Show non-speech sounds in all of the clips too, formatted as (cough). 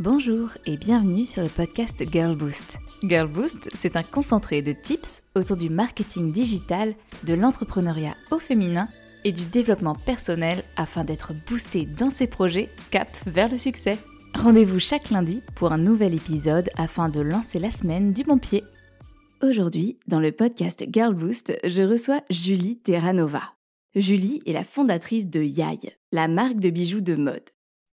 Bonjour et bienvenue sur le podcast Girl Boost. Girl Boost, c'est un concentré de tips autour du marketing digital, de l'entrepreneuriat au féminin et du développement personnel afin d'être boosté dans ses projets cap vers le succès. Rendez-vous chaque lundi pour un nouvel épisode afin de lancer la semaine du bon pied. Aujourd'hui, dans le podcast Girl Boost, je reçois Julie Terranova. Julie est la fondatrice de Yai, la marque de bijoux de mode.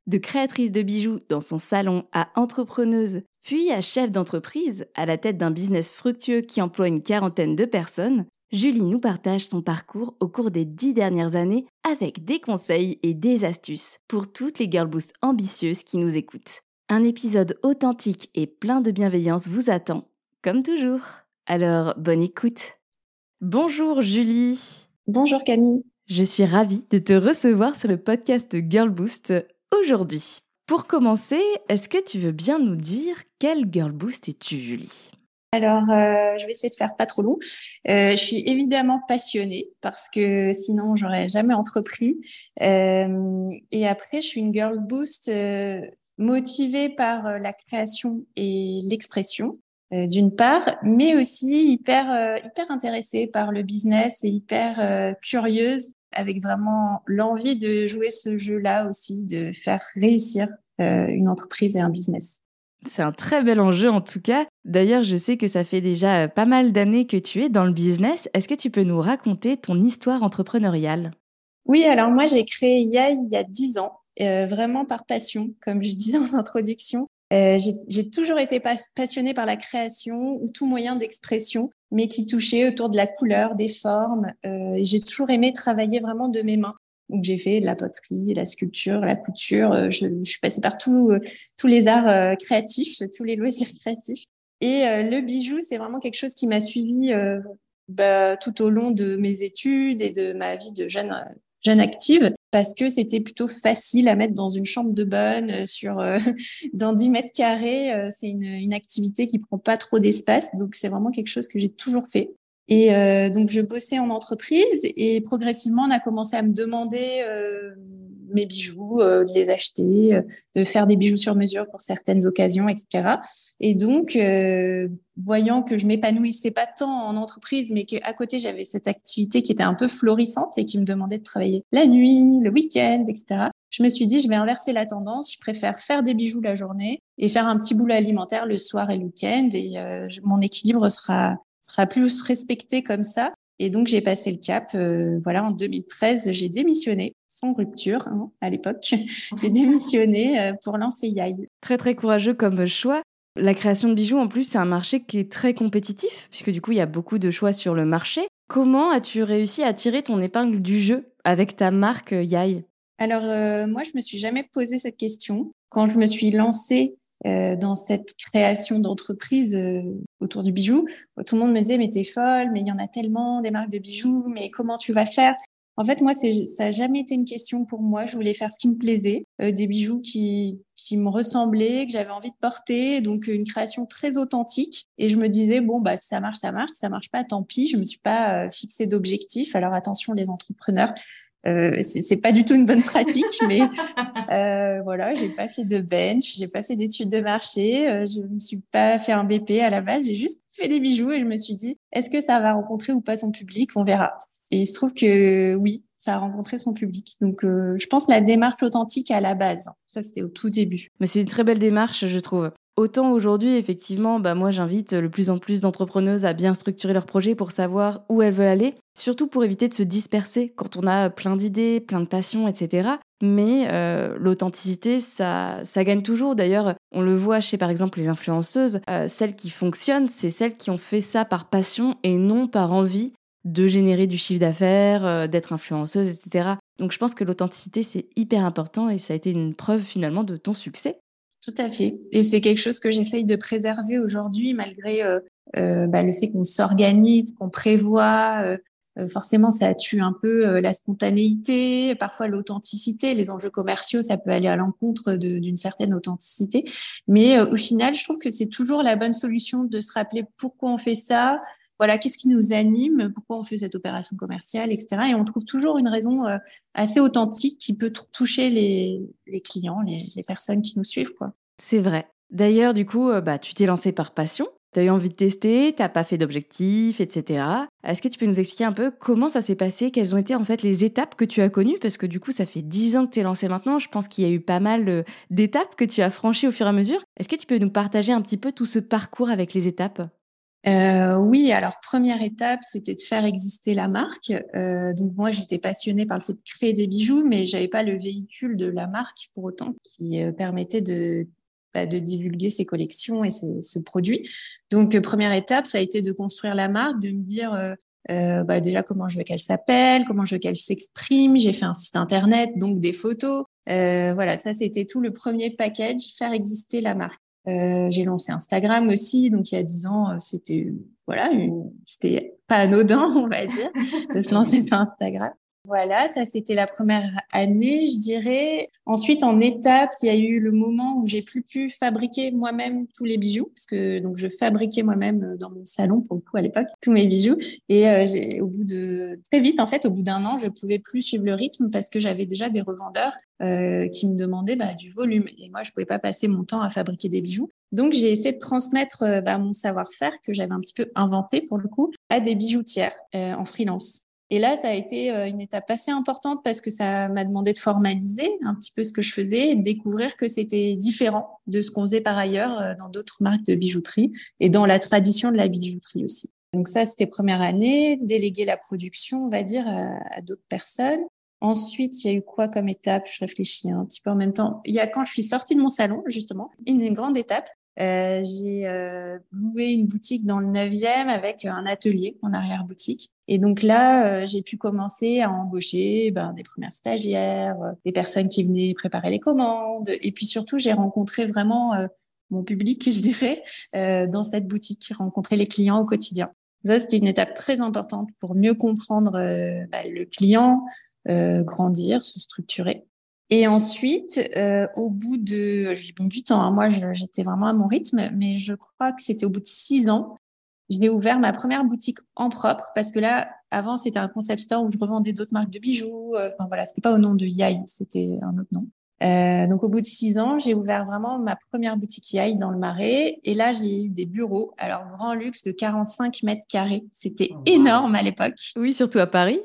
De créatrice de bijoux dans son salon à entrepreneuse, puis à chef d'entreprise, à la tête d'un business fructueux qui emploie une quarantaine de personnes, Julie nous partage son parcours au cours des dix dernières années avec des conseils et des astuces pour toutes les girl boost ambitieuses qui nous écoutent. Un épisode authentique et plein de bienveillance vous attend, comme toujours. Alors, bonne écoute. Bonjour Julie. Bonjour Camille. Je suis ravie de te recevoir sur le podcast Girl Boost aujourd'hui. Pour commencer, est-ce que tu veux bien nous dire quel Girl Boost es-tu, Julie? Alors, euh, je vais essayer de faire pas trop long. Euh, je suis évidemment passionnée parce que sinon, j'aurais jamais entrepris. Euh, et après, je suis une girl boost motivée par la création et l'expression, d'une part, mais aussi hyper hyper intéressée par le business et hyper curieuse avec vraiment l'envie de jouer ce jeu-là aussi, de faire réussir euh, une entreprise et un business. C'est un très bel enjeu en tout cas. D'ailleurs, je sais que ça fait déjà euh, pas mal d'années que tu es dans le business. Est-ce que tu peux nous raconter ton histoire entrepreneuriale? Oui, alors moi j'ai créé YA il y a dix ans, euh, vraiment par passion, comme je disais en introduction. Euh, j'ai toujours été passionnée par la création ou tout moyen d'expression, mais qui touchait autour de la couleur, des formes. Euh, j'ai toujours aimé travailler vraiment de mes mains. Donc j'ai fait de la poterie, la sculpture, la couture. Euh, je, je suis passée par tous les arts créatifs, (laughs) tous les loisirs créatifs. Et le bijou, c'est vraiment quelque chose qui m'a suivi bah, tout au long de mes études et de ma vie de jeune jeune active parce que c'était plutôt facile à mettre dans une chambre de bonne euh, sur euh, (laughs) dans 10 mètres carrés. Euh, c'est une, une, activité qui prend pas trop d'espace, donc c'est vraiment quelque chose que j'ai toujours fait. Et donc je bossais en entreprise et progressivement on a commencé à me demander mes bijoux, euh, de les acheter, euh, de faire des bijoux sur mesure pour certaines occasions, etc. Et donc, euh, voyant que je m'épanouissais pas tant en entreprise, mais qu'à côté j'avais cette activité qui était un peu florissante et qui me demandait de travailler la nuit, le week-end, etc. Je me suis dit, je vais inverser la tendance. Je préfère faire des bijoux la journée et faire un petit boulot alimentaire le soir et le week-end. Et mon équilibre sera sera plus respecté comme ça. Et donc, j'ai passé le cap. Euh, voilà, en 2013, j'ai démissionné, sans rupture hein, à l'époque. (laughs) j'ai démissionné euh, pour lancer Yai. Très, très courageux comme choix. La création de bijoux, en plus, c'est un marché qui est très compétitif, puisque du coup, il y a beaucoup de choix sur le marché. Comment as-tu réussi à tirer ton épingle du jeu avec ta marque Yai Alors, euh, moi, je me suis jamais posé cette question. Quand je me suis lancée euh, dans cette création d'entreprise euh, autour du bijou. Tout le monde me disait, mais t'es folle, mais il y en a tellement des marques de bijoux, mais comment tu vas faire? En fait, moi, ça n'a jamais été une question pour moi. Je voulais faire ce qui me plaisait, euh, des bijoux qui, qui me ressemblaient, que j'avais envie de porter, donc une création très authentique. Et je me disais, bon, bah, si ça marche, ça marche, si ça marche pas, tant pis. Je me suis pas fixé d'objectif. Alors attention, les entrepreneurs, euh, c'est pas du tout une bonne (laughs) pratique, mais euh, voilà, j'ai pas fait de bench, j'ai pas fait d'études de marché, euh, je me suis pas fait un BP à la base, j'ai juste fait des bijoux et je me suis dit, est-ce que ça va rencontrer ou pas son public? On verra. Et il se trouve que oui, ça a rencontré son public. Donc, euh, je pense la démarche authentique à la base. Ça, c'était au tout début. Mais c'est une très belle démarche, je trouve. Autant aujourd'hui, effectivement, bah moi j'invite le plus en plus d'entrepreneuses à bien structurer leur projet pour savoir où elles veulent aller, surtout pour éviter de se disperser quand on a plein d'idées, plein de passions, etc. Mais euh, l'authenticité, ça, ça gagne toujours. D'ailleurs, on le voit chez par exemple les influenceuses, euh, celles qui fonctionnent, c'est celles qui ont fait ça par passion et non par envie de générer du chiffre d'affaires, euh, d'être influenceuse, etc. Donc je pense que l'authenticité, c'est hyper important et ça a été une preuve finalement de ton succès. Tout à fait. Et c'est quelque chose que j'essaye de préserver aujourd'hui, malgré euh, euh, bah, le fait qu'on s'organise, qu'on prévoit. Euh, euh, forcément, ça tue un peu la spontanéité, parfois l'authenticité. Les enjeux commerciaux, ça peut aller à l'encontre d'une certaine authenticité. Mais au final, je trouve que c'est toujours la bonne solution de se rappeler pourquoi on fait ça, voilà, qu'est-ce qui nous anime, pourquoi on fait cette opération commerciale, etc. Et on trouve toujours une raison euh, assez authentique qui peut toucher les, clients, les, personnes qui nous suivent. C'est vrai. D'ailleurs, du coup, euh, bah, tu t'es lancé par passion. Tu as eu envie de tester, t'as pas fait d'objectifs, etc. Est-ce que tu peux nous expliquer un peu comment ça s'est passé? Quelles ont été en fait les étapes que tu as connues? Parce que du coup, ça fait dix ans que tu es lancé maintenant. Je pense qu'il y a eu pas mal euh, d'étapes que tu as franchies au fur et à mesure. Est-ce que tu peux nous partager un petit peu tout ce parcours avec les étapes? Euh, oui, alors première étape, c'était de faire exister la marque. Euh, donc moi, j'étais passionnée par le fait de créer des bijoux, mais j'avais pas le véhicule de la marque pour autant qui euh, permettait de bah, divulguer ses collections et ses, ce produit. Donc première étape, ça a été de construire la marque, de me dire bah, déjà comment je veux qu'elle s'appelle, comment je veux qu'elle s'exprime. J'ai fait un site internet, donc des photos. voilà, ça c'était tout le premier package, faire exister la marque. Euh, j'ai lancé Instagram aussi, donc il y a dix ans, euh, c'était voilà, c'était pas anodin, (laughs) on va dire, de se lancer (laughs) sur Instagram. Voilà, ça c'était la première année, je dirais. Ensuite, en étape, il y a eu le moment où j'ai plus pu fabriquer moi-même tous les bijoux, parce que donc je fabriquais moi-même euh, dans mon salon pour le coup à l'époque tous mes bijoux. Et euh, j'ai, au bout de très vite, en fait, au bout d'un an, je pouvais plus suivre le rythme parce que j'avais déjà des revendeurs euh, qui me demandaient bah, du volume. Et moi, je pouvais pas passer mon temps à fabriquer des bijoux. Donc, j'ai essayé de transmettre bah, mon savoir-faire que j'avais un petit peu inventé pour le coup à des bijoutières en freelance. Et là, ça a été euh, une étape assez importante parce que ça m'a demandé de formaliser un petit peu ce que je faisais et de découvrir que c'était différent de ce qu'on faisait par ailleurs euh, dans d'autres marques de bijouterie et dans la tradition de la bijouterie aussi. Donc ça, c'était première année, déléguer la production, on va dire, à, d'autres personnes. Ensuite, il y a eu quoi comme étape? Je réfléchis un petit peu en même temps. Il y a quand je suis sortie de mon salon, justement, une grande étape. Euh, j'ai euh, loué une boutique dans le 9e avec un atelier en arrière-boutique. Et donc là, euh, j'ai pu commencer à embaucher ben, des premières stagiaires, euh, des personnes qui venaient préparer les commandes. Et puis surtout, j'ai rencontré vraiment mon public, je dirais, dans cette boutique, rencontrer les clients au quotidien. Ça, c'était une étape très importante pour mieux comprendre bah, le client, grandir, se structurer. Et ensuite, euh, au bout de, j'ai mis du temps, hein, moi j'étais vraiment à mon rythme, mais je crois que c'était au bout de six ans, j'ai ouvert ma première boutique en propre parce que là, avant c'était un concept store où je revendais d'autres marques de bijoux. Euh, enfin voilà, c'était pas au nom de Yai, c'était un autre nom. Euh, donc au bout de six ans, j'ai ouvert vraiment ma première boutique Yai dans le Marais. Et là, j'ai eu des bureaux, alors grand luxe de 45 mètres carrés. C'était énorme à l'époque. Oui, surtout à Paris.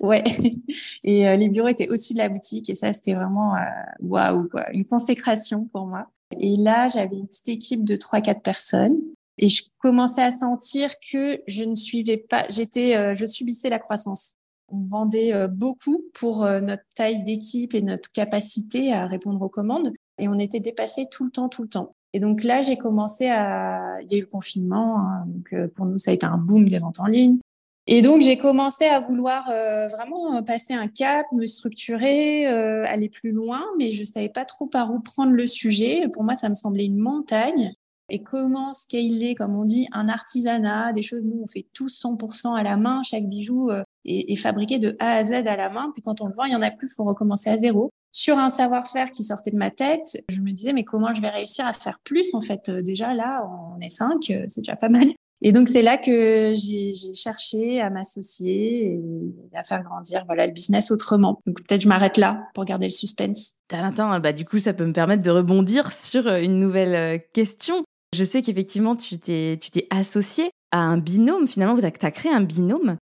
Ouais. (laughs) Et euh, les bureaux étaient au-dessus de la boutique. Et ça, c'était vraiment euh, waouh, quoi, une consécration pour moi. Et là, j'avais une petite équipe de trois, quatre personnes. Et je commençais à sentir que je ne suivais pas, j'étais, je subissais la croissance on vendait euh, beaucoup pour euh, notre taille d'équipe et notre capacité à répondre aux commandes. Et on était dépassé tout le temps, tout le temps. Et donc là, j'ai commencé à... Il y a eu le confinement, hein, donc euh, pour nous, ça a été un boom des ventes en ligne. Et donc, j'ai commencé à vouloir vraiment passer un cap, me structurer, aller plus loin, mais je savais pas trop par où prendre le sujet. Pour moi, ça me semblait une montagne et comment scaler, comme on dit, un artisanat, des choses, nous, on fait tout 100% à la main, chaque bijou est, fabriqué de A à Z à la main, puis quand on le vend, il y en a plus, il faut recommencer à zéro. Sur un savoir-faire qui sortait de ma tête, je me disais, mais comment je vais réussir à faire plus, en fait? Euh, Déjà, là, on est cinq, euh, c'est déjà pas mal. Et donc, c'est là que j'ai cherché à m'associer et à faire grandir voilà, le business autrement. Peut-être je m'arrête là pour garder le suspense. Talentin, bah, du coup, ça peut me permettre de rebondir sur une nouvelle question. Je sais qu'effectivement, tu t'es, tu t'es associé à un binôme. Finalement, tu as créé un binôme.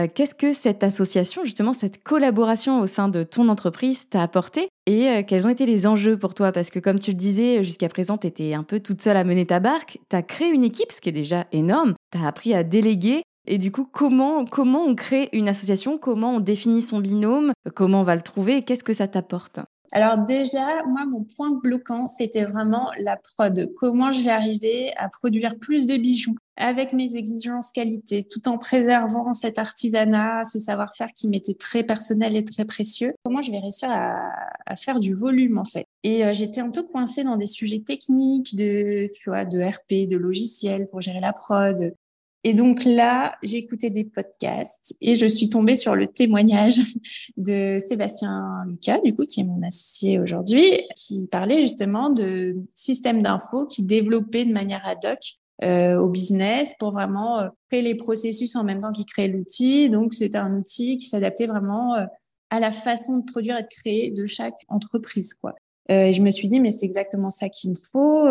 Euh, qu'est-ce que cette association, justement, cette collaboration au sein de ton entreprise t'a apporté et euh, quels ont été les enjeux pour toi? Parce que comme tu le disais, jusqu'à présent, tu étais un peu toute seule à mener ta barque. Tu as créé une équipe, ce qui est déjà énorme. Tu as appris à déléguer. Et du coup, comment, comment on crée une association? Comment on définit son binôme? Comment on va le trouver? Qu'est-ce que ça t'apporte? Alors déjà, moi, mon point bloquant, c'était vraiment la prod. Comment je vais arriver à produire plus de bijoux avec mes exigences qualité, tout en préservant cet artisanat, ce savoir-faire qui m'était très personnel et très précieux. Comment je vais réussir à, faire du volume en fait? Et euh, j'étais un peu coincée dans des sujets techniques de, tu vois, de RP, de logiciels pour gérer la prod, et donc là, j'ai écouté des podcasts et je suis tombée sur le témoignage (laughs) de Sébastien Lucas, du coup, qui est mon associé aujourd'hui, qui parlait justement de systèmes d'infos qui développaient de manière ad hoc euh, au business pour vraiment euh, créer les processus en même temps qu'il créait l'outil. Donc, c'était un outil qui s'adaptait vraiment euh, à la façon de produire et de créer de chaque entreprise, quoi. et je me suis dit, mais c'est exactement ça qu'il me faut.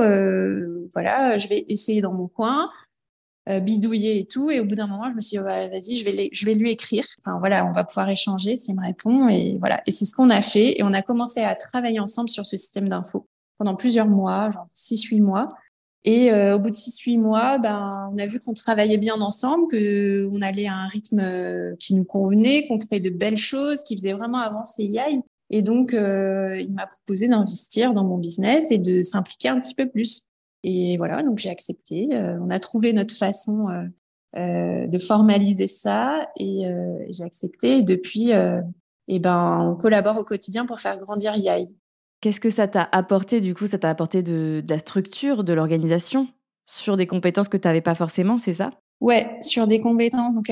voilà, je vais essayer dans mon coin. Euh, bidouiller et tout. Et au bout d'un moment, je me suis dit, vas-y, je vais, je vais lui écrire. Enfin, voilà, on va pouvoir échanger s'il me répond. Et voilà. Et c'est ce qu'on a fait. Et on a commencé à travailler ensemble sur ce système d'infos pendant plusieurs mois, genre 6-8 mois. Et euh, au bout de 6-8 mois, ben, on a vu qu'on travaillait bien ensemble, qu'on allait à un rythme euh, qui nous convenait, qu'on créait de belles choses, qui faisait vraiment avancer Yai. Et donc, il m'a proposé d'investir dans mon business et de s'impliquer un petit peu plus. Et voilà, donc j'ai accepté. Euh, on a trouvé notre façon euh, euh, de formaliser ça et j'ai accepté. Et depuis, eh ben, on collabore au quotidien pour faire grandir YAI. Qu'est-ce que ça t'a apporté du coup? Ça t'a apporté de, de, la structure, de l'organisation sur des compétences que tu n'avais pas forcément, c'est ça? Ouais, sur des compétences. Donc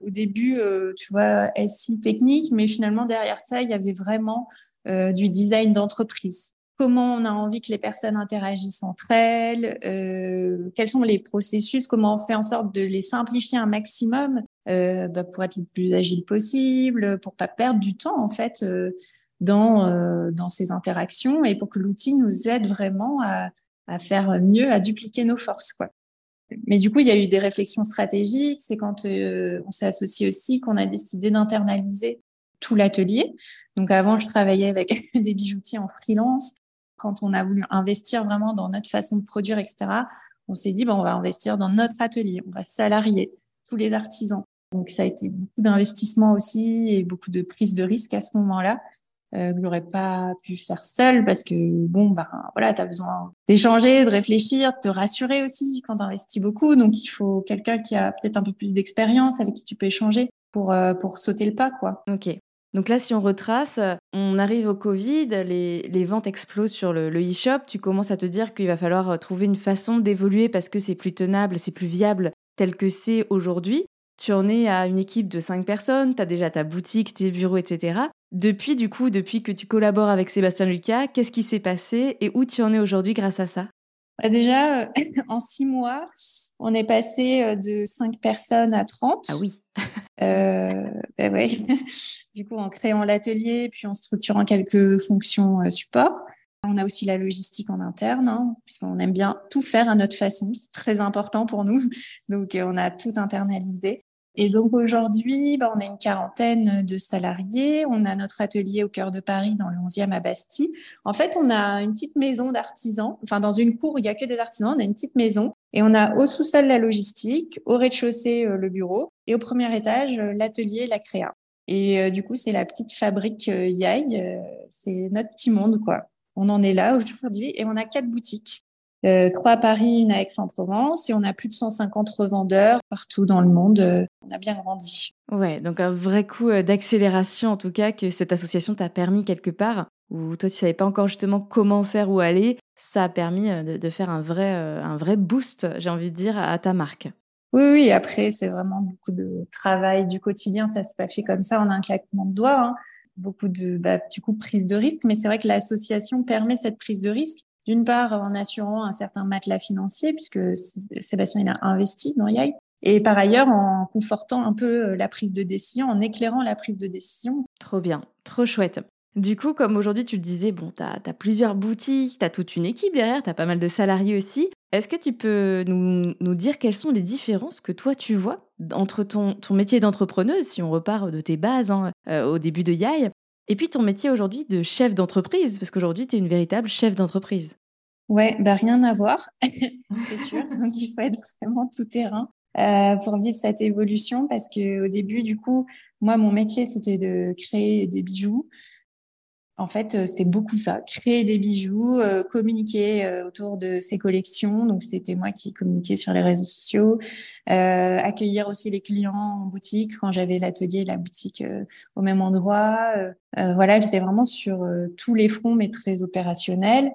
au début, tu vois, SI technique, mais finalement derrière ça, il y avait vraiment du design d'entreprise comment on a envie que les personnes interagissent entre elles, euh, quels sont les processus, comment on fait en sorte de les simplifier un maximum euh, bah, pour être le plus agile possible, pour pas perdre du temps en fait euh, dans euh, dans ces interactions et pour que l'outil nous aide vraiment à, à faire mieux, à dupliquer nos forces quoi. Mais du coup, il y a eu des réflexions stratégiques. C'est quand euh, on s'est associé aussi qu'on a décidé d'internaliser tout l'atelier. Donc avant, je travaillais avec (laughs) des bijoutiers en freelance quand on a voulu investir vraiment dans notre façon de produire, etc., on s'est dit, bon, on va investir dans notre atelier, on va salarier tous les artisans. Donc, ça a été beaucoup d'investissement aussi et beaucoup de prise de risque à ce moment-là euh, que j'aurais pas pu faire seule parce que bon, ben voilà, tu as besoin d'échanger, de réfléchir, de te rassurer aussi quand tu investis beaucoup. Donc, il faut quelqu'un qui a peut-être un peu plus d'expérience avec qui tu peux échanger pour, euh, pour sauter le pas, quoi. Ok. Donc là, si on retrace, on arrive au Covid, les, ventes explosent sur le, e-shop, tu commences à te dire qu'il va falloir euh, trouver une façon d'évoluer parce que c'est plus tenable, c'est plus viable tel que c'est aujourd'hui. Tu en es à une équipe de cinq personnes, tu as déjà ta boutique, tes bureaux, etc. Depuis, du coup, depuis que tu collabores avec Sébastien Lucas, qu'est-ce qui s'est passé et où tu en es aujourd'hui grâce à ça? Bah, déjà, euh, (laughs) en six mois, on est passé euh, de cinq personnes à 30. Ah oui. euh, bah ouais. (laughs) du coup, en créant l'atelier, puis en structurant quelques fonctions euh, support. On a aussi la logistique en interne, hein, puisqu'on aime bien tout faire à notre façon. C'est très important pour nous. (laughs) Donc, on a tout internalisé. Et donc aujourd'hui, bah, on a une quarantaine de salariés. On a notre atelier au cœur de Paris, dans le 11e à Bastille. En fait, on a une petite maison d'artisans. Enfin, dans une cour où il n'y a que des artisans, on a une petite maison. Et on a au sous-sol la logistique, au rez-de-chaussée euh, le bureau et au premier étage euh, l'atelier, la créa. Et euh, du coup, c'est la petite fabrique Yai. c'est notre petit monde, quoi. On en est là aujourd'hui et on a quatre boutiques. Euh, trois à Paris, une à Aix-en-Provence, et on a plus de 150 revendeurs partout dans le monde. Euh, on a bien grandi. Ouais, donc un vrai coup euh, d'accélération en tout cas que cette association t'a permis quelque part, où toi tu savais pas encore justement comment faire ou aller, ça a permis de, faire un vrai, un vrai boost, j'ai envie de dire, à ta marque. Oui, oui, après c'est vraiment beaucoup de travail du quotidien, ça s'est pas fait comme ça en un claquement de doigts. Hein. Beaucoup de, bah, du coup, prise de risque, mais c'est vrai que l'association permet cette prise de risque d'une part, en assurant un certain matelas financier, puisque Sébastien il a investi dans YAI, et par ailleurs en confortant un peu euh, la prise de décision, en éclairant la prise de décision. Trop bien, trop chouette. Du coup, comme aujourd'hui tu le disais, bon, tu as, plusieurs boutiques, tu as toute une équipe derrière, tu as pas mal de salariés aussi. Est-ce que tu peux nous, dire quelles sont les différences que toi tu vois entre ton, ton métier d'entrepreneuse, si on repart de tes bases hein, euh, au début de YAI, et puis ton métier aujourd'hui de chef d'entreprise, parce qu'aujourd'hui, tu es une véritable chef d'entreprise. Ouais, bah rien à voir, (laughs) c'est sûr. Donc il faut être vraiment tout terrain euh, pour vivre cette évolution, parce que au début, du coup, moi, mon métier, c'était de créer des bijoux. En fait, euh, c'était beaucoup ça, créer des bijoux, euh, communiquer euh, autour de ces collections. Donc, c'était moi qui communiquais sur les réseaux sociaux, accueillir aussi les clients en boutique quand j'avais l'atelier et la boutique au même endroit. voilà, j'étais vraiment sur tous les fronts, mais très opérationnel.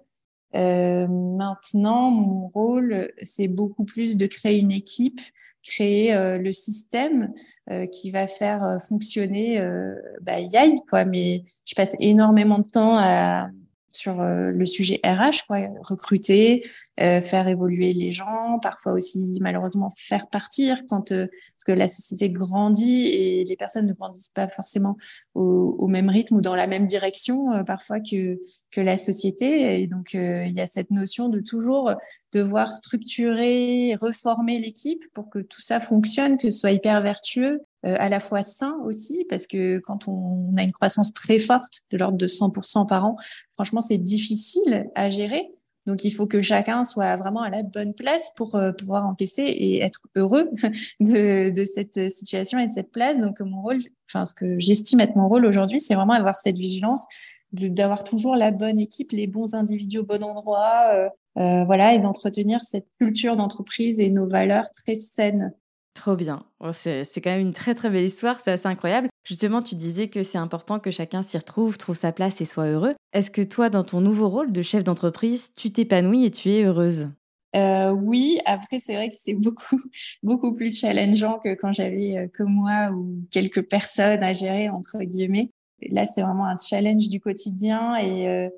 maintenant, mon rôle, c'est beaucoup plus de créer une équipe créer euh, le système euh, qui va faire euh, fonctionner euh, bah, YAI, quoi. Mais je passe énormément de temps à, sur le sujet RH, quoi, recruter, euh, faire évoluer les gens, parfois aussi malheureusement faire partir quand euh, parce que la société grandit et les personnes ne grandissent pas forcément au, au même rythme ou dans la même direction euh, parfois que que la société et donc il y a cette notion de toujours devoir structurer, reformer l'équipe pour que tout ça fonctionne, que ce soit hyper vertueux, à la fois sain aussi, parce que quand on a une croissance très forte, de l'ordre de 100% par an, franchement, c'est difficile à gérer. Donc, il faut que chacun soit vraiment à la bonne place pour euh, pouvoir encaisser et être heureux (laughs) de, cette situation et de cette place. Donc, mon rôle, enfin, ce que j'estime être mon rôle aujourd'hui, c'est vraiment avoir cette vigilance, d'avoir toujours la bonne équipe, les bons individus au bon endroit, euh, euh, voilà, et d'entretenir cette culture d'entreprise et nos valeurs très saines. Trop bien. Oh, c'est quand même une très très belle histoire, c'est assez incroyable. Justement, tu disais que c'est important que chacun s'y retrouve, trouve sa place et soit heureux. Est-ce que toi, dans ton nouveau rôle de chef d'entreprise, tu t'épanouis et tu es heureuse? Euh, oui, après c'est vrai que c'est beaucoup (laughs) beaucoup plus challengeant que quand j'avais euh, que moi ou quelques personnes à gérer entre guillemets. Là, c'est vraiment un challenge du quotidien et euh,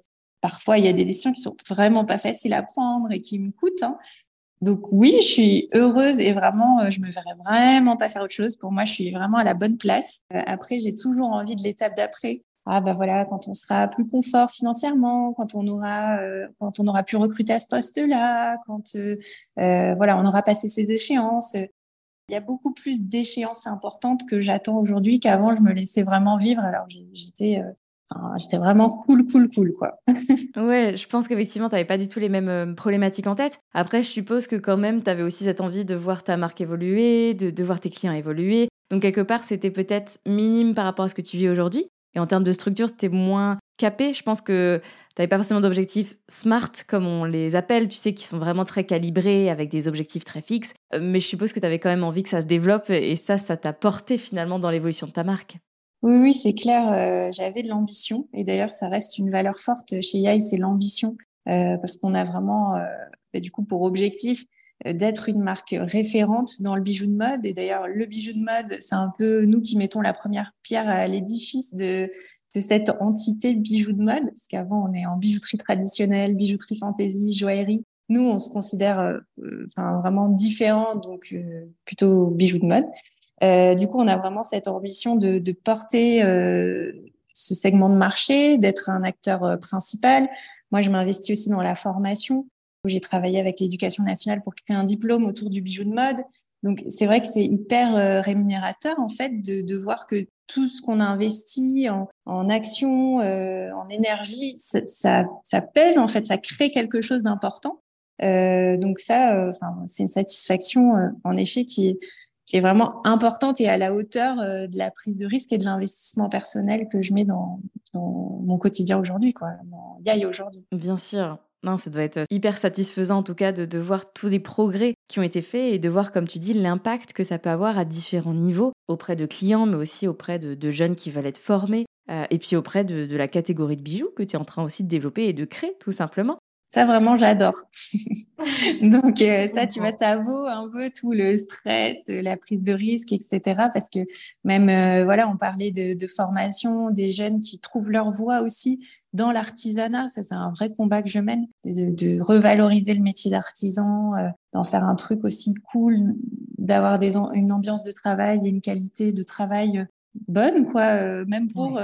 parfois il y a des décisions qui sont vraiment pas faciles à prendre et qui me coûtent. Hein. Donc oui, je suis heureuse et vraiment, euh, je me verrais vraiment pas faire autre chose. Pour moi, je suis vraiment à la bonne place. Euh, après, j'ai toujours envie de l'étape d'après. Ah bah voilà, quand on sera plus confort financièrement, quand on aura, euh, quand on aura pu recruter à ce poste-là, quand voilà, on aura passé ses échéances. Il y a beaucoup plus d'échéances importantes que j'attends aujourd'hui qu'avant. Je me laissais vraiment vivre. Alors j'étais j'étais vraiment cool, cool, cool, quoi. (laughs) ouais, je pense qu'effectivement, tu n'avais pas du tout les mêmes euh, problématiques en tête. Après, je suppose que quand même, tu avais aussi cette envie de voir ta marque évoluer, de, voir tes clients évoluer. Donc, quelque part, c'était peut-être minime par rapport à ce que tu vis aujourd'hui. Et en termes de structure, c'était moins capé. Je pense que tu n'avais pas forcément d'objectifs smart, comme on les appelle, tu sais, qui sont vraiment très calibrés, avec des objectifs très fixes. Euh, mais je suppose que tu avais quand même envie que ça se développe, et ça, ça t'a porté finalement dans l'évolution de ta marque. Oui, oui, c'est clair. Euh, j'avais de l'ambition et d'ailleurs, ça reste une valeur forte chez Yai, c'est l'ambition euh, parce qu'on a vraiment, euh, bah, du coup, pour objectif d'être une marque référente dans le bijou de mode. Et d'ailleurs, le bijou de mode, c'est un peu nous qui mettons la première pierre à l'édifice de, de cette entité bijou de mode, parce qu'avant, on est en bijouterie traditionnelle, bijouterie fantaisie, joaillerie. Nous, on se considère enfin, vraiment différent, donc plutôt bijou de mode. Euh, du coup, on a vraiment cette ambition de, porter euh, ce segment de marché, d'être un acteur euh, principal. Moi, je m'investis aussi dans la formation. J'ai travaillé avec l'éducation nationale pour créer un diplôme autour du bijou de mode. Donc, c'est vrai que c'est hyper rémunérateur, en fait, de, voir que tout ce qu'on a investi en, en action, en énergie, ça, pèse, en fait, ça crée quelque chose d'important. Donc ça, c'est une satisfaction, en effet, qui est, qui est vraiment importante et à la hauteur euh, de la prise de risque et de l'investissement personnel que je mets dans, mon quotidien aujourd'hui, quoi, aujourd'hui. Bien sûr. Non, ça doit être hyper satisfaisant en tout cas de, voir tous les progrès qui ont été faits et de voir, comme tu dis, l'impact que ça peut avoir à différents niveaux auprès de clients, mais aussi auprès de, jeunes qui veulent être formés euh, et puis auprès de, la catégorie de bijoux que tu es en train aussi de développer et de créer tout simplement. Ça, vraiment, j'adore. (laughs) Donc, euh, ça, tu vois, ça vaut un peu tout le stress, la prise de risque, etc. Parce que même, euh, voilà, on parlait de, de, formation, des jeunes qui trouvent leur voie aussi dans l'artisanat. Ça, c'est un vrai combat que je mène, de, de revaloriser le métier d'artisan, euh, d'en faire un truc aussi cool, d'avoir des, une ambiance de travail et une qualité de travail bonne, quoi, même pour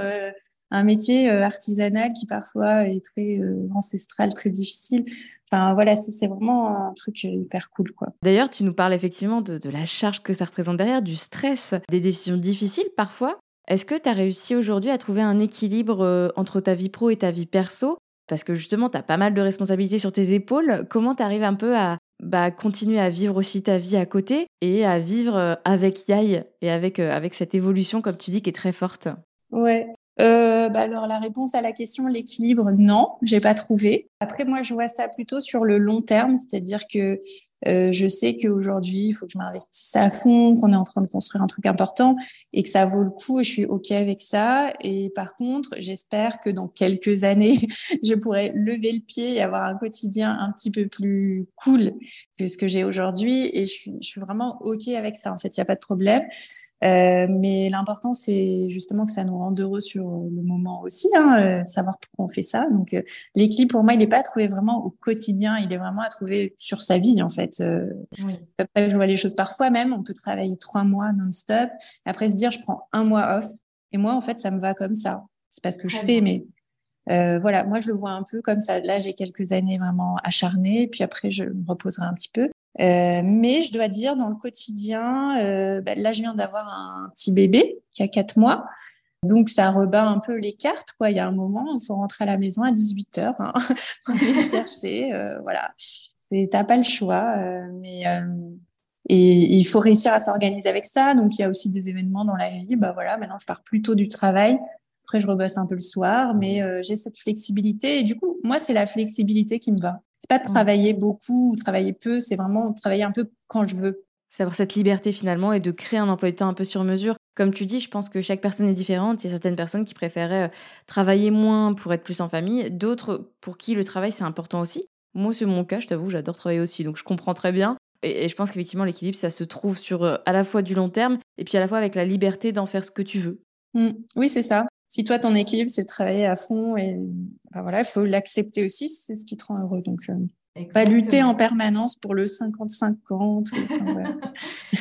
un métier euh, artisanal qui parfois est très euh, ancestral, très difficile. Enfin voilà, c'est vraiment un truc hyper cool quoi. D'ailleurs, tu nous parles effectivement de, de, la charge que ça représente derrière, du stress, des décisions difficiles parfois. Est-ce que tu as réussi aujourd'hui à trouver un équilibre euh, entre ta vie pro et ta vie perso? Parce que justement, tu as pas mal de responsabilités sur tes épaules. Comment tu arrives un peu à bah, continuer à vivre aussi ta vie à côté et à vivre avec Yai et avec, avec cette évolution, comme tu dis, qui est très forte? Ouais, euh, bah alors la réponse à la question, l'équilibre, non, j'ai pas trouvé. Après, moi, je vois ça plutôt sur le long terme, c'est-à-dire que euh, je sais qu'aujourd'hui, il faut que je m'investisse à fond, qu'on est en train de construire un truc important et que ça vaut le coup. Et je suis ok avec ça. Et par contre, j'espère que dans quelques années, (laughs) je pourrai lever le pied et avoir un quotidien un petit peu plus cool que ce que j'ai aujourd'hui. Et je suis, je suis vraiment ok avec ça. En fait, il n'y a pas de problème. Euh, mais l'important, c'est justement que ça nous rende heureux sur le moment aussi, hein, euh, savoir pourquoi on fait ça. Donc, euh, l'équilibre, pour moi, il n'est pas à trouver vraiment au quotidien, il est vraiment à trouver sur sa vie, en fait. Euh, oui. Comme ça, je vois les choses parfois même, on peut travailler trois mois non-stop, après se dire, je prends un mois off. Et moi, en fait, ça me va comme ça. C'est pas ce que je fais, mais euh, voilà, moi, je le vois un peu comme ça. Là, j'ai quelques années vraiment acharnées, puis après, je me reposerai un petit peu. Euh, mais je dois dire, dans le quotidien, euh, bah, là, je viens d'avoir un petit bébé qui a quatre mois. Donc, ça rebat un peu les cartes. Il y a un moment, il faut rentrer à la maison à 18 h hein, (laughs) pour aller chercher. Euh, voilà. T'as pas le choix. Mais, et il faut réussir à s'organiser avec ça. Donc, il y a aussi des événements dans la vie. Bah voilà, maintenant, je pars plutôt du travail. Après, je rebosse un peu le soir, mais j'ai cette flexibilité. Et du coup, moi, c'est la flexibilité qui me va. Pas de travailler beaucoup ou travailler peu, c'est vraiment travailler un peu quand je veux. C'est avoir cette liberté finalement et de créer un emploi du temps un peu sur mesure. Comme tu dis, je pense que chaque personne est différente. Il y a certaines personnes qui préféraient euh, travailler moins pour être plus en famille, d'autres pour qui le travail c'est important aussi. Moi, c'est mon cas, je t'avoue, j'adore travailler aussi, donc je comprends très bien. Et, je pense qu'effectivement, l'équilibre, ça se trouve sur euh, à la fois du long terme et puis à la fois avec la liberté d'en faire ce que tu veux. Mmh. Oui, c'est ça si toi, ton équilibre, c'est de travailler à fond et ben voilà, il faut l'accepter aussi, c'est ce qui te rend heureux. Donc, euh, pas lutter en permanence pour le 50-50.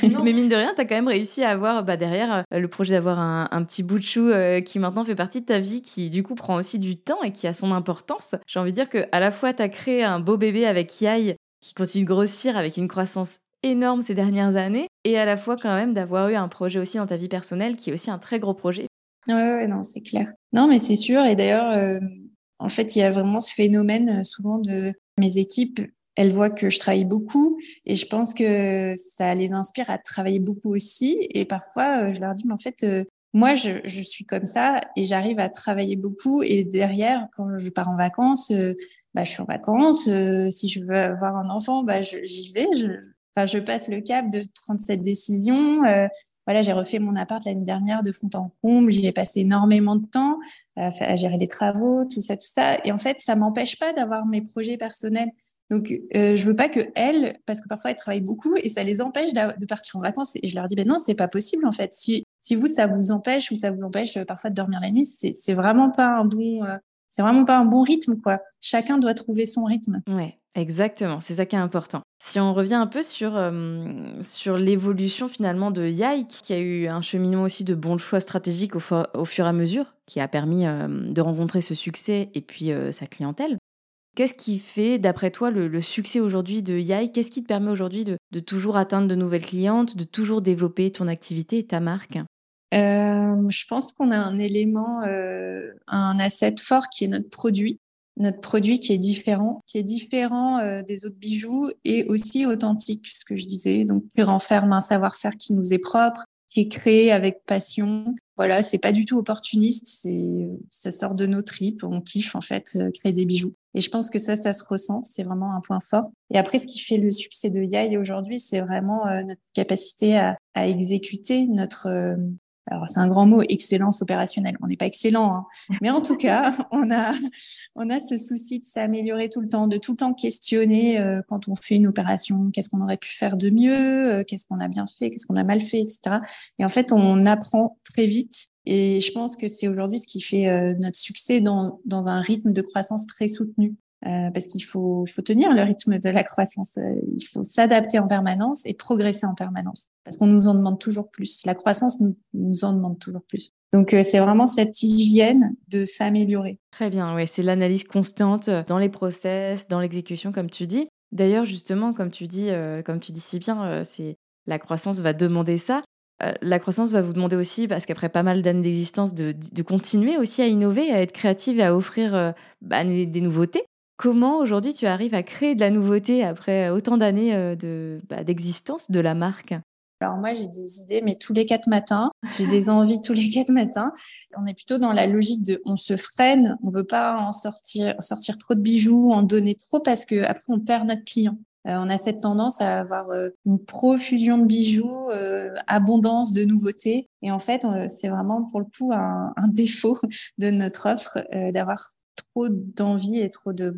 (laughs) Mais mine de rien, tu as quand même réussi à avoir bah, derrière euh, le projet d'avoir un, petit bout de chou euh, qui maintenant fait partie de ta vie, qui du coup prend aussi du temps et qui a son importance. J'ai envie de dire qu'à la fois, tu as créé un beau bébé avec Yai qui continue de grossir avec une croissance énorme ces dernières années, et à la fois quand même d'avoir eu un projet aussi dans ta vie personnelle qui est aussi un très gros projet Ouais, non, c'est clair. Non, mais c'est sûr. Et d'ailleurs, euh, en fait, il y a vraiment ce phénomène euh, souvent de mes équipes. Elles voient que je travaille beaucoup et je pense que ça les inspire à travailler beaucoup aussi. Et parfois, euh, je leur dis, mais en fait, moi, je, je, suis comme ça et j'arrive à travailler beaucoup. Et derrière, quand je pars en vacances, bah, je suis en vacances. si je veux avoir un enfant, bah, j'y vais. Je, je passe le cap de prendre cette décision voilà, j'ai refait mon appart l'année dernière de fond en comble. J'y ai passé énormément de temps à, gérer les travaux, tout ça, tout ça. Et en fait, ça m'empêche pas d'avoir mes projets personnels. Donc, euh, je veux pas que elles, parce que parfois elles travaillent beaucoup et ça les empêche de partir en vacances. Et je leur dis, ben non, c'est pas possible en fait. Si, si vous, ça vous empêche ou ça vous empêche euh, parfois de dormir la nuit, c'est vraiment pas un bon, euh, c'est vraiment pas un bon rythme, quoi. Chacun doit trouver son rythme. Ouais, exactement. C'est ça qui est important. Si on revient un peu sur, sur l'évolution finalement de Yai, qui a eu un cheminement aussi de bons choix stratégiques au, fur et à mesure, qui a permis de rencontrer ce succès et puis sa clientèle. Qu'est-ce qui fait, d'après toi, le, succès aujourd'hui de Yai Qu'est-ce qui te permet aujourd'hui de, de, toujours atteindre de nouvelles clientes, de toujours développer ton activité et ta marque? Je pense qu'on a un élément, un asset fort qui est notre produit. Notre produit qui est différent, qui est différent euh, des autres bijoux et aussi authentique, ce que je disais. Donc, qui renferme un savoir-faire qui nous est propre, qui est créé avec passion. Voilà, c'est pas du tout opportuniste, c'est ça sort de nos tripes, on kiffe en fait créer des bijoux. Et je pense que ça, ça se ressent, c'est vraiment un point fort. Et après, ce qui fait le succès de Yai aujourd'hui, c'est vraiment notre capacité à, à exécuter notre alors c'est un grand mot, excellence opérationnelle. On n'est pas excellent, hein. mais en tout cas, (laughs) on a, on a ce souci de s'améliorer tout le temps, de tout le temps questionner euh, quand on fait une opération, qu'est-ce qu'on aurait pu faire de mieux, euh, qu'est-ce qu'on a bien fait, qu'est-ce qu'on a mal fait, etc. Et en fait, on apprend très vite. Et je pense que c'est aujourd'hui ce qui fait euh, notre succès dans, dans un rythme de croissance très soutenu. Euh, parce qu'il faut, tenir le rythme de la croissance. Euh, il faut s'adapter en permanence et progresser en permanence, parce qu'on nous en demande toujours plus. La croissance nous, en demande toujours plus. Donc euh, c'est vraiment cette hygiène de s'améliorer. Très bien, oui, c'est l'analyse constante dans les process, dans l'exécution, comme tu dis. D'ailleurs, justement, comme tu dis, comme tu dis si bien, c'est la croissance va demander ça. La croissance va vous demander aussi, parce qu'après pas mal d'années d'existence, de, de, continuer aussi à innover, à être créative et à offrir bah, des nouveautés. Comment aujourd'hui tu arrives à créer de la nouveauté après autant d'années euh, de, bah, d'existence de la marque? Alors moi, j'ai des idées, mais tous les quatre matins, j'ai des (laughs) envies tous les quatre matins. On est plutôt dans la logique de, on se freine, on veut pas en sortir, trop de bijoux, en donner trop parce que après on perd notre client. Euh, on a cette tendance à avoir euh, une profusion de bijoux, abondance de nouveautés, et en fait, c'est vraiment pour le coup un défaut (laughs) de notre offre d'avoir trop d'envie et trop de,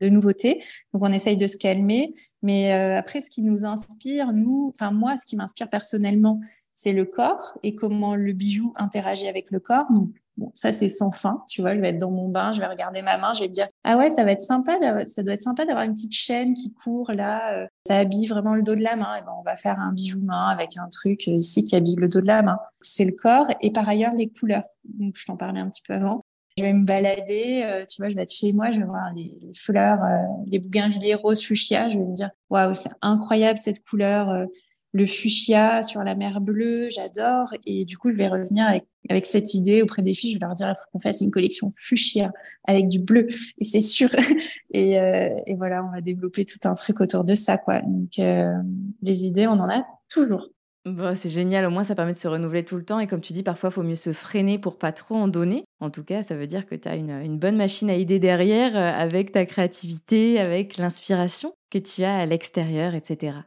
nouveautés. Donc, on essaye de se calmer. Mais euh, après, ce qui nous inspire, nous, enfin, moi, ce qui m'inspire personnellement, c'est le corps et comment le bijou interagit avec le corps. Donc, bon, ça, c'est sans fin. Tu vois, je vais être dans mon bain, je vais regarder ma main, je vais me dire, ah ouais, ça va être sympa, ça doit être sympa d'avoir une petite chaîne qui court là. Euh, ça habille vraiment le dos de la main. Et ben, on va faire un bijou main avec un truc ici qui habille le dos de la main. C'est le corps et par ailleurs les couleurs. Je t'en parlais un petit peu avant. Je vais me balader, euh, tu vois, je vais être chez moi, je vais voir les, fleurs, euh, les bougainvilliers rose fuchsia. Je vais me dire, waouh, c'est incroyable cette couleur, euh, le fuchsia sur la mer bleue, j'adore. Et du coup, je vais revenir avec, avec cette idée auprès des filles. Je vais leur dire, il faut qu'on fasse une collection fuchsia avec du bleu. Et c'est sûr. (laughs) et, et voilà, on va développer tout un truc autour de ça, quoi. Donc, les idées, on en a toujours. Bah, c'est génial, au moins ça permet de se renouveler tout le temps et comme tu dis, parfois il faut mieux se freiner pour pas trop en donner. En tout cas, ça veut dire que tu as une, bonne machine à idées derrière euh, avec ta créativité, avec l'inspiration que tu as à l'extérieur, etc.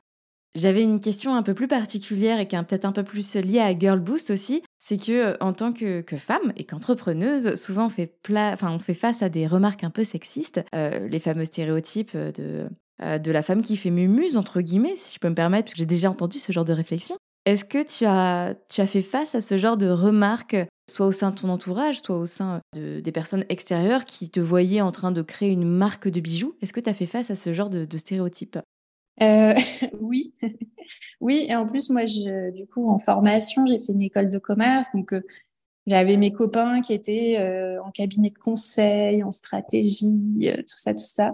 J'avais une question un peu plus particulière et qui est peut-être un peu plus liée à Girl Boost aussi, c'est que euh, en tant que, femme et qu'entrepreneuse, souvent on fait, enfin, on fait face à des remarques un peu sexistes, euh, les fameux stéréotypes de de la femme qui fait mumuse, entre guillemets, si je peux me permettre, parce que j'ai déjà entendu ce genre de réflexion. Est-ce que tu as, tu as fait face à ce genre de remarques, soit au sein de ton entourage, soit au sein des personnes extérieures qui te voyaient en train de créer une marque de bijoux? Est-ce que tu as fait face à ce genre de, stéréotypes? Euh, (laughs) oui, (laughs) oui. Et en plus, moi, du coup, en formation, j'ai fait une école de commerce, donc euh, j'avais mes copains qui étaient euh, en cabinet de conseil, en stratégie, tout ça, tout ça.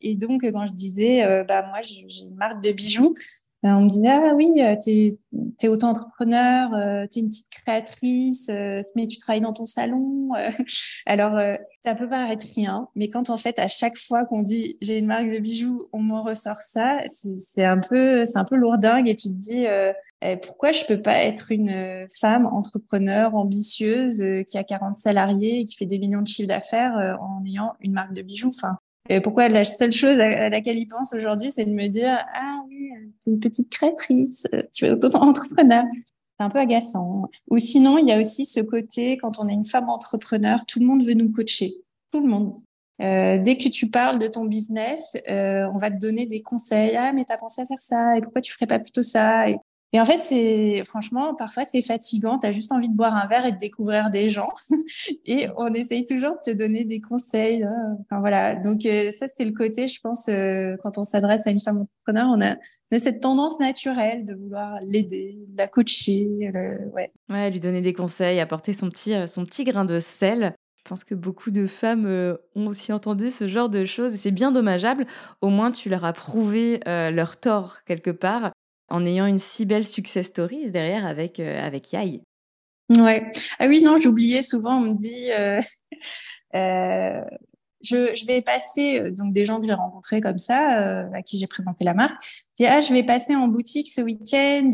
Et donc, quand je disais, bah moi, j'ai une marque de bijoux, euh, on me disait ah oui euh, tu es, auto-entrepreneur euh, tu es une petite créatrice mais tu travailles dans ton salon (laughs) alors ça peut paraître rien mais quand en fait à chaque fois qu'on dit j'ai une marque de bijoux on me ressort ça c'est un peu c'est un peu lourdingue et tu te dis eh, pourquoi je peux pas être une femme entrepreneur ambitieuse qui a 40 salariés et qui fait des millions de chiffres d'affaires en ayant une marque de bijoux enfin pourquoi la seule chose à, laquelle il pense aujourd'hui, c'est de me dire Ah oui, es une petite créatrice, euh, tu es auto-entrepreneur. C'est un peu agaçant. Ou sinon, il y a aussi ce côté, quand on est une femme entrepreneur, tout le monde veut nous coacher. Tout le monde. Euh, dès que tu parles de ton business, euh, on va te donner des conseils. Ah, mais tu as pensé à faire ça, et pourquoi tu ferais pas plutôt ça? En fait, c'est franchement, parfois c'est fatigant. Tu as juste envie de boire un verre et de découvrir des gens. (laughs) et on essaye toujours de te donner des conseils. Hein. Voilà. Donc euh, ça, c'est le côté, je pense, euh, quand on s'adresse à une femme entrepreneur, on a, cette tendance naturelle de vouloir l'aider, la coacher. ouais. ouais, lui donner des conseils, apporter son petit, euh, son petit grain de sel. Je pense que beaucoup de femmes ont aussi entendu ce genre de choses et c'est bien dommageable. Au moins, tu leur as prouvé leur tort quelque part en ayant une si belle success story derrière avec, euh, avec Yai. Ouais. Ah oui, non, j'oubliais souvent, on me dit, euh, (laughs) euh, je, vais passer, donc des gens que j'ai rencontrés comme ça, à qui j'ai présenté la marque, je dis, ah, je vais passer en boutique ce week-end,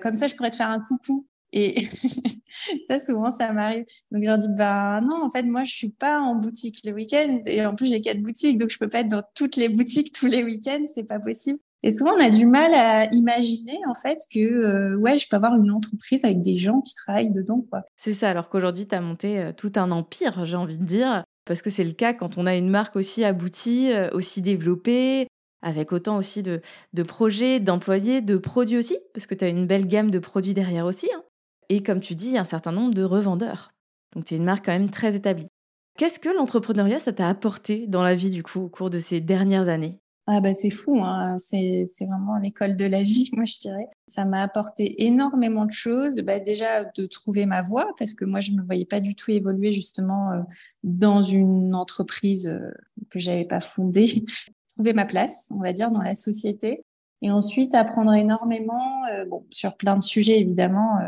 comme ça je pourrais te faire un coucou. Et (laughs) ça, souvent, ça m'arrive. Donc, je leur dis, bah non, en fait, moi, je suis pas en boutique le week-end. Et en plus, j'ai quatre boutiques, donc je peux pas être dans toutes les boutiques tous les week-ends, c'est pas possible. Et souvent, on a du mal à imaginer en fait que euh, ouais, je peux avoir une entreprise avec des gens qui travaillent dedans. C'est ça, alors qu'aujourd'hui, tu as monté euh, tout un empire, j'ai envie de dire, parce que c'est le cas quand on a une marque aussi aboutie, euh, aussi développée, avec autant aussi de, de projets, d'employés, de produits aussi, parce que tu as une belle gamme de produits derrière aussi. Hein. Et comme tu dis, un certain nombre de revendeurs. Donc tu es une marque quand même très établie. Qu'est-ce que l'entrepreneuriat, ça t'a apporté dans la vie du coup au cours de ces dernières années? Ah bah c'est fou, hein. c'est vraiment l'école de la vie, (laughs) moi je dirais. Ça m'a apporté énormément de choses. Bah, déjà de trouver ma voie, parce que moi je me voyais pas du tout évoluer justement euh, dans une entreprise euh, que j'avais pas fondée. (laughs) trouver ma place, on va dire, dans la société. Et ensuite apprendre énormément, euh, bon, sur plein de sujets évidemment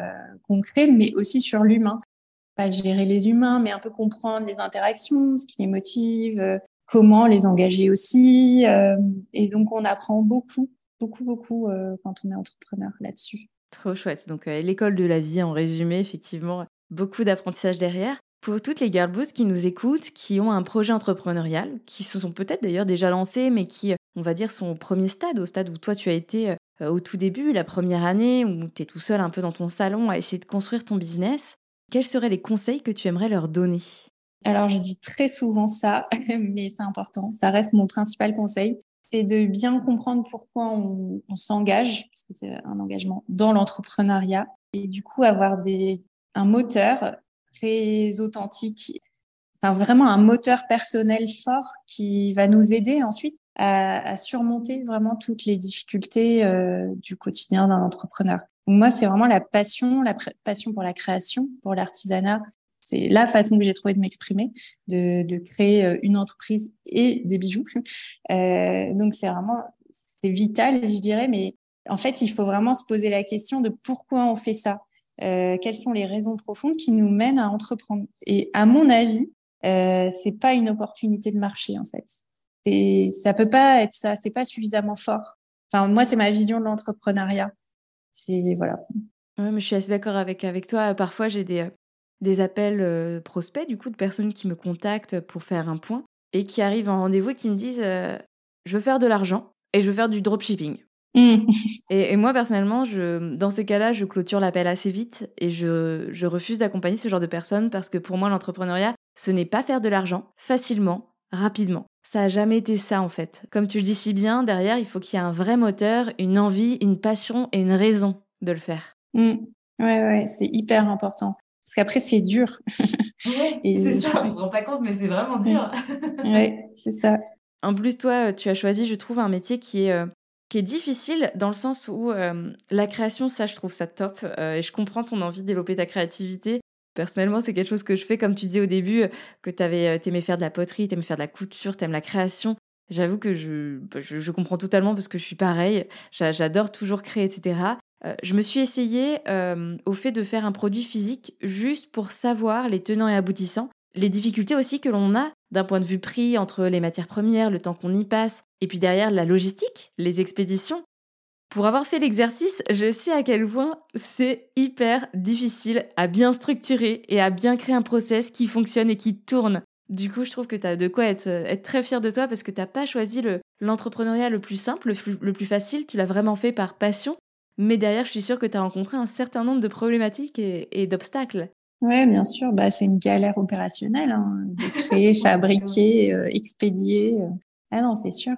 concrets, mais aussi sur l'humain. Pas gérer les humains, mais un peu comprendre les interactions, ce qui les motive, comment les engager aussi. Euh, et donc, on apprend beaucoup, beaucoup, beaucoup euh, quand on est entrepreneur là-dessus. Trop chouette. Donc, euh, l'école de la vie, en résumé, effectivement, beaucoup d'apprentissage derrière. Pour toutes les girl qui nous écoutent, qui ont un projet entrepreneurial, qui se sont peut-être d'ailleurs déjà lancés, mais qui, on va dire, sont au premier stade, au stade où toi tu as été au tout début, la première année, où tu es tout seul un peu dans ton salon à essayer de construire ton business, quels seraient les conseils que tu aimerais leur donner? Alors, je dis très souvent ça, (laughs) mais c'est important. Ça reste mon principal conseil. c'est de bien comprendre pourquoi on, s'engage, parce que c'est un engagement dans l'entrepreneuriat, et du coup avoir des, un moteur très authentique, enfin vraiment un moteur personnel fort qui va nous aider ensuite à, surmonter vraiment toutes les difficultés euh, du quotidien d'un entrepreneur. Moi, c'est vraiment la passion, la passion pour la création, pour l'artisanat. C'est la façon que j'ai trouvé de m'exprimer, de, de, créer euh, une entreprise et des bijoux. (laughs) Euh, donc c'est vraiment, c'est vital, je dirais, mais en fait, il faut vraiment se poser la question de pourquoi on fait ça. Euh, quelles sont les raisons profondes qui nous mènent à entreprendre? Et à mon avis, euh, c'est pas une opportunité de marché en fait. Et ça peut pas être ça. C'est pas suffisamment fort. Enfin, moi, c'est ma vision de l'entrepreneuriat. C'est voilà. Ouais, mais je suis assez d'accord avec avec toi. Parfois, j'ai des des appels euh, prospects du coup de personnes qui me contactent pour faire un point et qui arrivent en rendez-vous et qui me disent euh, je veux faire de l'argent et je veux faire du dropshipping. Mmh. et, moi personnellement, je, dans ces cas-là, je clôture l'appel assez vite et je, je refuse d'accompagner ce genre de personnes parce que pour moi, l'entrepreneuriat, ce n'est pas faire de l'argent facilement, rapidement. Ça a jamais été ça en fait. Comme tu le dis si bien, derrière, il faut qu'il y ait un vrai moteur, une envie, une passion et une raison de le faire. Mmh. Ouais, ouais, c'est hyper important. Parce qu'après, c'est dur. Oui, (laughs) c'est ça, on se rend pas compte, mais c'est vraiment dur. oui, c'est ça. En plus, toi, tu as choisi, je trouve, un métier qui est, euh, qui est difficile dans le sens où euh, la création, ça, je trouve ça top. Euh, et je comprends ton envie de développer ta créativité. Personnellement, c'est quelque chose que je fais, comme tu disais au début, que tu aimé faire de la poterie, tu aimais faire de la couture, tu aimes la création. J'avoue que je, bah, je, je, comprends totalement parce que je suis pareil. J'adore toujours créer, etc. Euh, je me suis essayée euh, au fait de faire un produit physique juste pour savoir les tenants et aboutissants, les difficultés aussi que l'on a d'un point de vue prix entre les matières premières, le temps qu'on y passe, et puis derrière la logistique, les expéditions. Pour avoir fait l'exercice, je sais à quel point c'est hyper difficile à bien structurer et à bien créer un process qui fonctionne et qui tourne. Du coup, je trouve que tu as de quoi être, très fier de toi parce que tu n'as pas choisi l'entrepreneuriat le, plus simple, le plus facile, tu l'as vraiment fait par passion mais derrière, je suis sûre que tu as rencontré un certain nombre de problématiques et, d'obstacles. Oui, bien sûr. Bah, c'est une galère opérationnelle hein, de créer, (laughs) fabriquer, euh, expédier. Euh. Ah non, c'est sûr.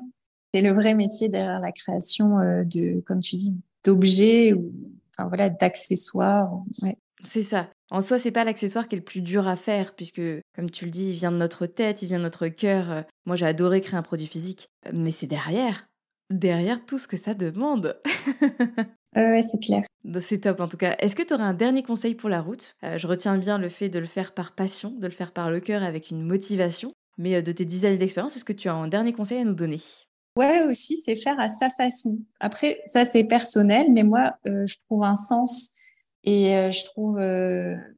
C'est le vrai métier derrière la création euh, de, comme tu dis, d'objets ou enfin, voilà, d'accessoires. Ouais. C'est ça. En soi, c'est pas l'accessoire qui est le plus dur à faire, puisque, comme tu le dis, il vient de notre tête, il vient de notre cœur. Moi, j'ai adoré créer un produit physique, mais c'est derrière, derrière tout ce que ça demande. (laughs) ouais, c'est clair. C'est top en tout cas. Est-ce que tu aurais un dernier conseil pour la route? Euh, Je retiens bien le fait de le faire par passion, de le faire par le cœur avec une motivation. Mais euh, de tes dix années d'expérience, est-ce que tu as un dernier conseil à nous donner? Ouais, aussi, c'est faire à sa façon. Après, ça c'est personnel, mais moi, euh, je trouve un sens et je trouve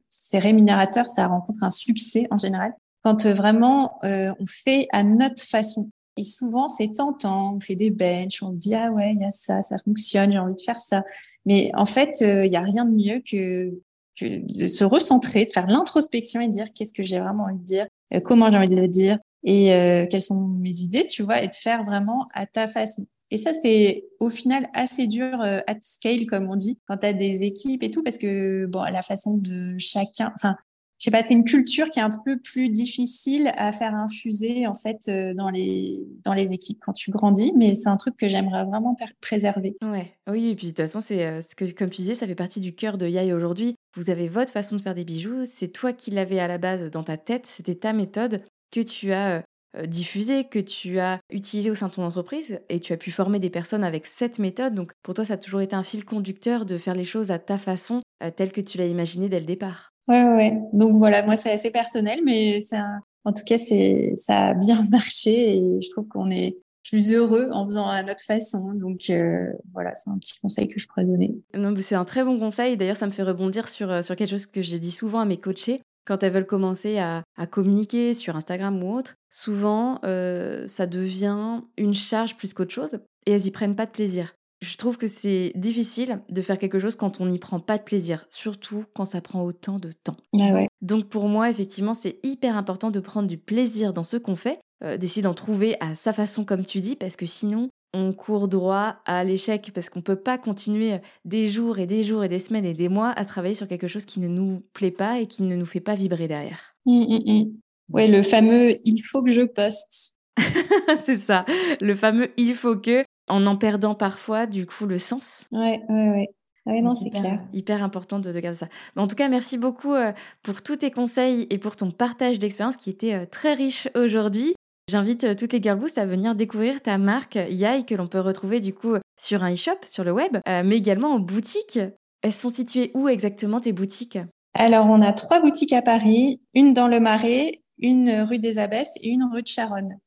c'est rémunérateur, ça rencontre un succès en général. Quand vraiment on fait à notre façon. Et souvent, c'est tentant. On fait des benches, on se dit ah ouais, il y a ça, ça fonctionne, j'ai envie de faire ça. Mais en fait, euh, il n'y a rien de mieux que, que de se recentrer, de faire l'introspection et dire qu'est-ce que j'ai vraiment envie de dire, euh, comment j'ai envie de le dire et euh, quelles sont mes idées, tu vois, et de faire vraiment à ta façon. Et ça, c'est au final assez dur at scale, comme on dit, quand tu as des équipes et tout, parce que bon, la façon de chacun, enfin, je sais pas, c'est une culture qui est un peu plus difficile à faire infuser en fait euh, dans les dans les équipes quand tu grandis, mais c'est un truc que j'aimerais vraiment préserver. Ouais, oui, et puis de toute façon, c'est euh, ce que comme tu disais, ça fait partie du cœur de Yai aujourd'hui. Vous avez votre façon de faire des bijoux, c'est toi qui l'avais à la base dans ta tête, c'était ta méthode que tu as euh, diffusée, que tu as utilisée au sein de ton entreprise et tu as pu former des personnes avec cette méthode. Donc pour toi, ça a toujours été un fil conducteur de faire les choses à ta façon, telle que tu l'as imaginé dès le départ. Ouais, ouais. Donc voilà, moi c'est assez personnel, mais c'est en tout cas c'est ça a bien (laughs) marché et je trouve qu'on est plus heureux en faisant à notre façon. Donc euh, voilà, c'est un petit conseil que je pourrais donner. Non, c'est un très bon conseil. D'ailleurs, ça me fait rebondir sur, euh, sur quelque chose que j'ai dit souvent à mes coachés. Quand elles veulent commencer à, à communiquer sur Instagram ou autre, souvent, euh, ça devient une charge plus qu'autre chose et elles y prennent pas de plaisir. Je trouve que c'est difficile de faire quelque chose quand on n'y prend pas de plaisir, surtout quand ça prend autant de temps. Ah Donc pour moi, effectivement, c'est hyper important de prendre du plaisir dans ce qu'on fait, euh, d'essayer d'en trouver à sa façon, comme tu dis, parce que sinon, on court droit à l'échec, parce qu'on ne peut pas continuer des jours et des jours et des semaines et des mois à travailler sur quelque chose qui ne nous plaît pas et qui ne nous fait pas vibrer derrière. Mmh, mmh, mmh. Oui, le fameux il faut que je poste. (laughs) c'est ça, le fameux il faut que, en en perdant parfois du coup le sens. Ouais, ouais, ouais. Oui, non, c'est clair. Hyper important de, garder ça. en tout cas, merci beaucoup euh, pour tous tes conseils et pour ton partage d'expérience qui était euh, très riche aujourd'hui. J'invite euh, toutes les Girl Boost à venir découvrir ta marque Yai que l'on peut retrouver du coup sur un e-shop, sur le web, mais également en boutique. Elles sont situées où exactement tes boutiques? Alors, on a trois boutiques à Paris, une dans le Marais, une rue des Abbesses et une rue de Charonne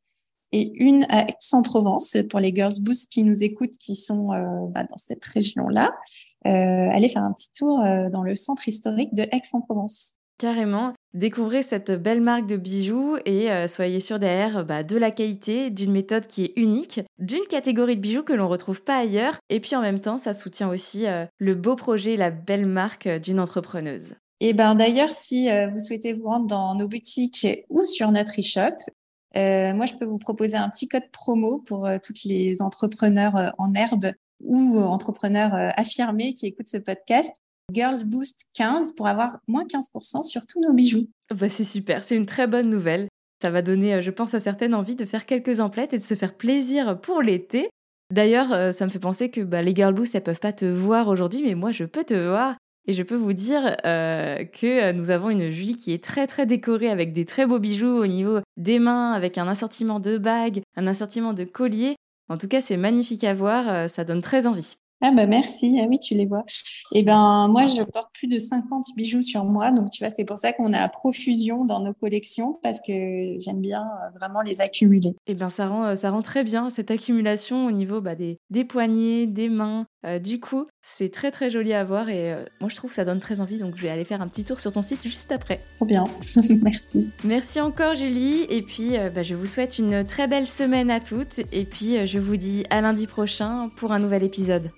et une à Aix-en-Provence pour les Girls Boost qui nous écoutent, qui sont bah, dans cette région-là. Euh, allez faire un petit tour euh, dans le centre historique de Aix-en-Provence. Carrément, découvrez cette belle marque de bijoux et euh, soyez sûr derrière bah, de la qualité, d'une méthode qui est unique, d'une catégorie de bijoux que l'on retrouve pas ailleurs, et puis en même temps, ça soutient aussi le beau projet, la belle marque d'une entrepreneuse. Et ben d'ailleurs, si vous souhaitez vous rendre dans nos boutiques ou sur notre e-shop, moi je peux vous proposer un petit code promo pour toutes les entrepreneurs en herbe ou entrepreneurs euh, affirmés qui écoutent ce podcast, Girls Boost 15 pour avoir moins 15% sur tous nos bijoux. Bah c'est super, c'est une très bonne nouvelle. Ça va donner, euh, je pense, à certaines envie de faire quelques emplettes et de se faire plaisir pour l'été. D'ailleurs, euh, ça me fait penser que bah, les Girl Boost, elles peuvent pas te voir aujourd'hui, mais moi, je peux te voir. Et je peux vous dire que nous avons une Julie qui est très très décorée avec des très beaux bijoux au niveau des mains, avec un assortiment de bagues, un assortiment de colliers. En tout cas, c'est magnifique à voir, euh, ça donne très envie. Ah bah merci, ah oui tu les vois. Et eh ben moi je porte plus de 50 bijoux sur moi, donc tu vois c'est pour ça qu'on a profusion dans nos collections parce que j'aime bien euh, vraiment les accumuler. Et eh ben ça rend euh, ça rend très bien cette accumulation au niveau bah, des, des poignets, des mains, du cou. C'est très très joli à voir et moi je trouve que ça donne très envie donc je vais aller faire un petit tour sur ton site juste après. Trop bien, (laughs) merci. Merci encore Julie et puis bah, je vous souhaite une très belle semaine à toutes et puis je vous dis à lundi prochain pour un nouvel épisode.